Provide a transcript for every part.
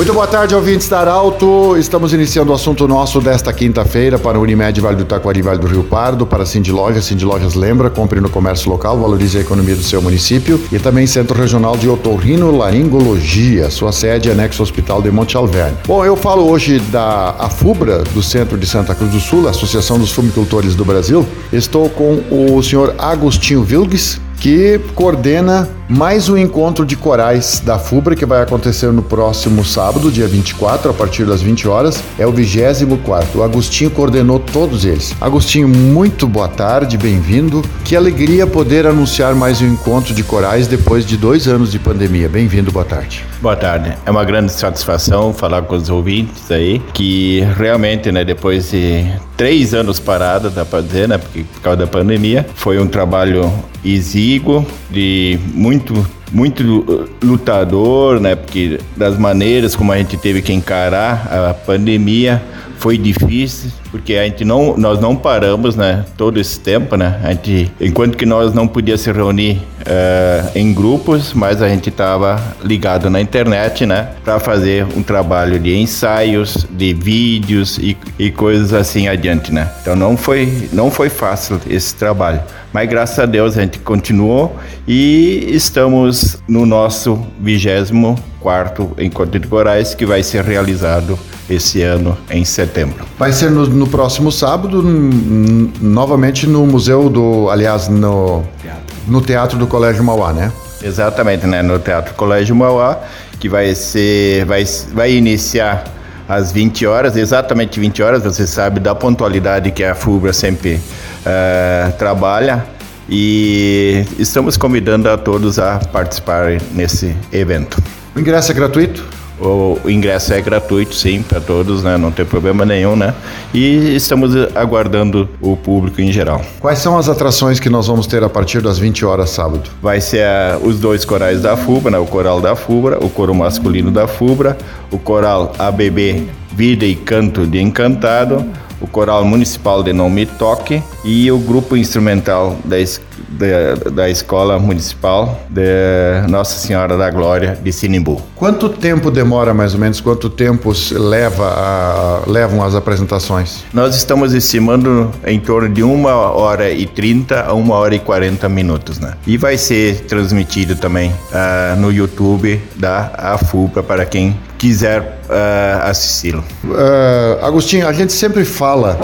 Muito boa tarde, ouvintes da Arauto. Estamos iniciando o assunto nosso desta quinta-feira para Unimed Vale do Taquari, Vale do Rio Pardo, para Cindy Lojas. Cindy Lojas lembra, compre no comércio local, valorize a economia do seu município. E também Centro Regional de Otorrino Laringologia, sua sede é anexo Hospital de Monte Alverne. Bom, eu falo hoje da AFUBRA, do Centro de Santa Cruz do Sul, Associação dos Fumicultores do Brasil. Estou com o senhor Agostinho Vilgues, que coordena mais um encontro de corais da FUBRA que vai acontecer no próximo sábado, dia 24, a partir das 20 horas. É o 24. O Agostinho coordenou todos eles. Agostinho, muito boa tarde, bem-vindo. Que alegria poder anunciar mais um encontro de corais depois de dois anos de pandemia. Bem-vindo, boa tarde. Boa tarde. É uma grande satisfação falar com os ouvintes aí, que realmente, né, depois de três anos parada, dá para dizer, né, porque, por causa da pandemia, foi um trabalho exíguo, de muito muito lutador, né? Porque das maneiras como a gente teve que encarar a pandemia foi difícil, porque a gente não, nós não paramos, né, todo esse tempo, né, a gente, enquanto que nós não podíamos se reunir uh, em grupos, mas a gente estava ligado na internet, né, para fazer um trabalho de ensaios, de vídeos e, e coisas assim adiante, né. Então não foi, não foi fácil esse trabalho, mas graças a Deus a gente continuou e estamos no nosso vigésimo quarto encontro de corais que vai ser realizado esse ano em setembro. Vai ser no, no próximo sábado, novamente no museu do, aliás, no teatro. no teatro do Colégio Mauá, né? Exatamente, né? No Teatro Colégio Mauá, que vai ser, vai, vai iniciar às 20 horas, exatamente 20 horas. Você sabe da pontualidade que a FUBRA sempre uh, trabalha. E estamos convidando a todos a participar nesse evento. O ingresso é gratuito? O ingresso é gratuito, sim, para todos, né? Não tem problema nenhum, né? E estamos aguardando o público em geral. Quais são as atrações que nós vamos ter a partir das 20 horas sábado? Vai ser uh, os dois corais da FUBRA, né? O coral da FUBRA, o coro masculino da FUBRA, o coral ABB Vida e Canto de Encantado, o Coral Municipal de Nome Toque e o grupo instrumental da, da, da Escola Municipal de Nossa Senhora da Glória de Sinimbu. Quanto tempo demora mais ou menos? Quanto tempo leva a, levam as apresentações? Nós estamos estimando em torno de uma hora e trinta a uma hora e quarenta minutos, né? E vai ser transmitido também uh, no YouTube da AFUPA para quem quiser uh, assisti-lo. Uh, Agostinho, a gente sempre fala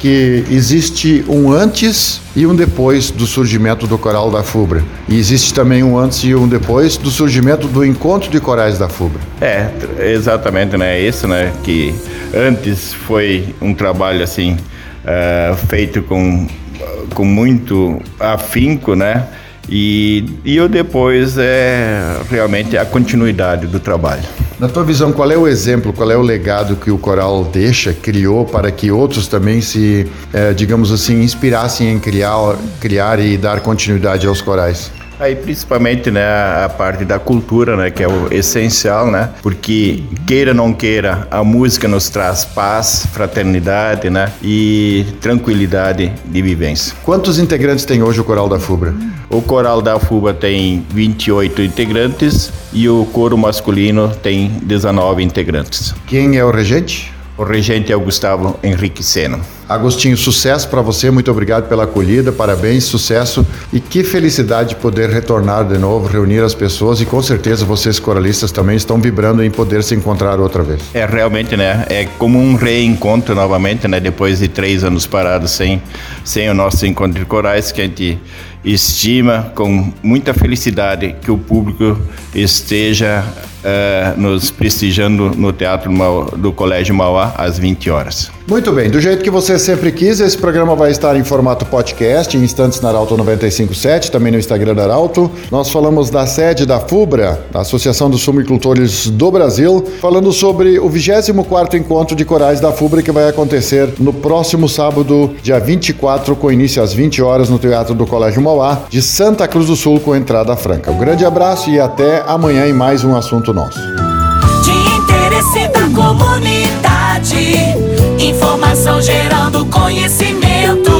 que existe um antes e um depois do surgimento do coral da FUBRA. E existe também um antes e um depois do surgimento do encontro de corais da FUBRA. É, exatamente, né? Isso, né? Que antes foi um trabalho assim uh, feito com, com muito afinco, né? E, e o depois é realmente a continuidade do trabalho. Na tua visão, qual é o exemplo, qual é o legado que o coral deixa, criou para que outros também se, é, digamos assim, inspirassem em criar, criar e dar continuidade aos corais? Aí principalmente, né, a parte da cultura, né, que é o essencial, né? Porque queira ou não queira, a música nos traz paz, fraternidade, né, e tranquilidade de vivência. Quantos integrantes tem hoje o coral da FUBRA? O coral da FUBRA tem 28 integrantes e o coro masculino tem 19 integrantes. Quem é o regente? O regente é o Gustavo Henrique Sena. Agostinho, sucesso para você, muito obrigado pela acolhida, parabéns, sucesso e que felicidade poder retornar de novo, reunir as pessoas e com certeza vocês coralistas também estão vibrando em poder se encontrar outra vez. É realmente, né? É como um reencontro novamente, né? Depois de três anos parados sem, sem o nosso encontro de corais, que a gente estima com muita felicidade que o público esteja uh, nos prestigiando no Teatro do Colégio Mauá às 20 horas. Muito bem, do jeito que você sempre quis, esse programa vai estar em formato podcast, em instantes na Arauto 957, também no Instagram da Arauto. Nós falamos da sede da FUBRA, da Associação dos Sumicultores do Brasil, falando sobre o 24º Encontro de Corais da FUBRA, que vai acontecer no próximo sábado, dia 24, com início às 20 horas no Teatro do Colégio Mauá, de Santa Cruz do Sul, com entrada franca. Um grande abraço e até amanhã em mais um assunto nosso. Interesse da comunidade. Informação gerando conhecimento.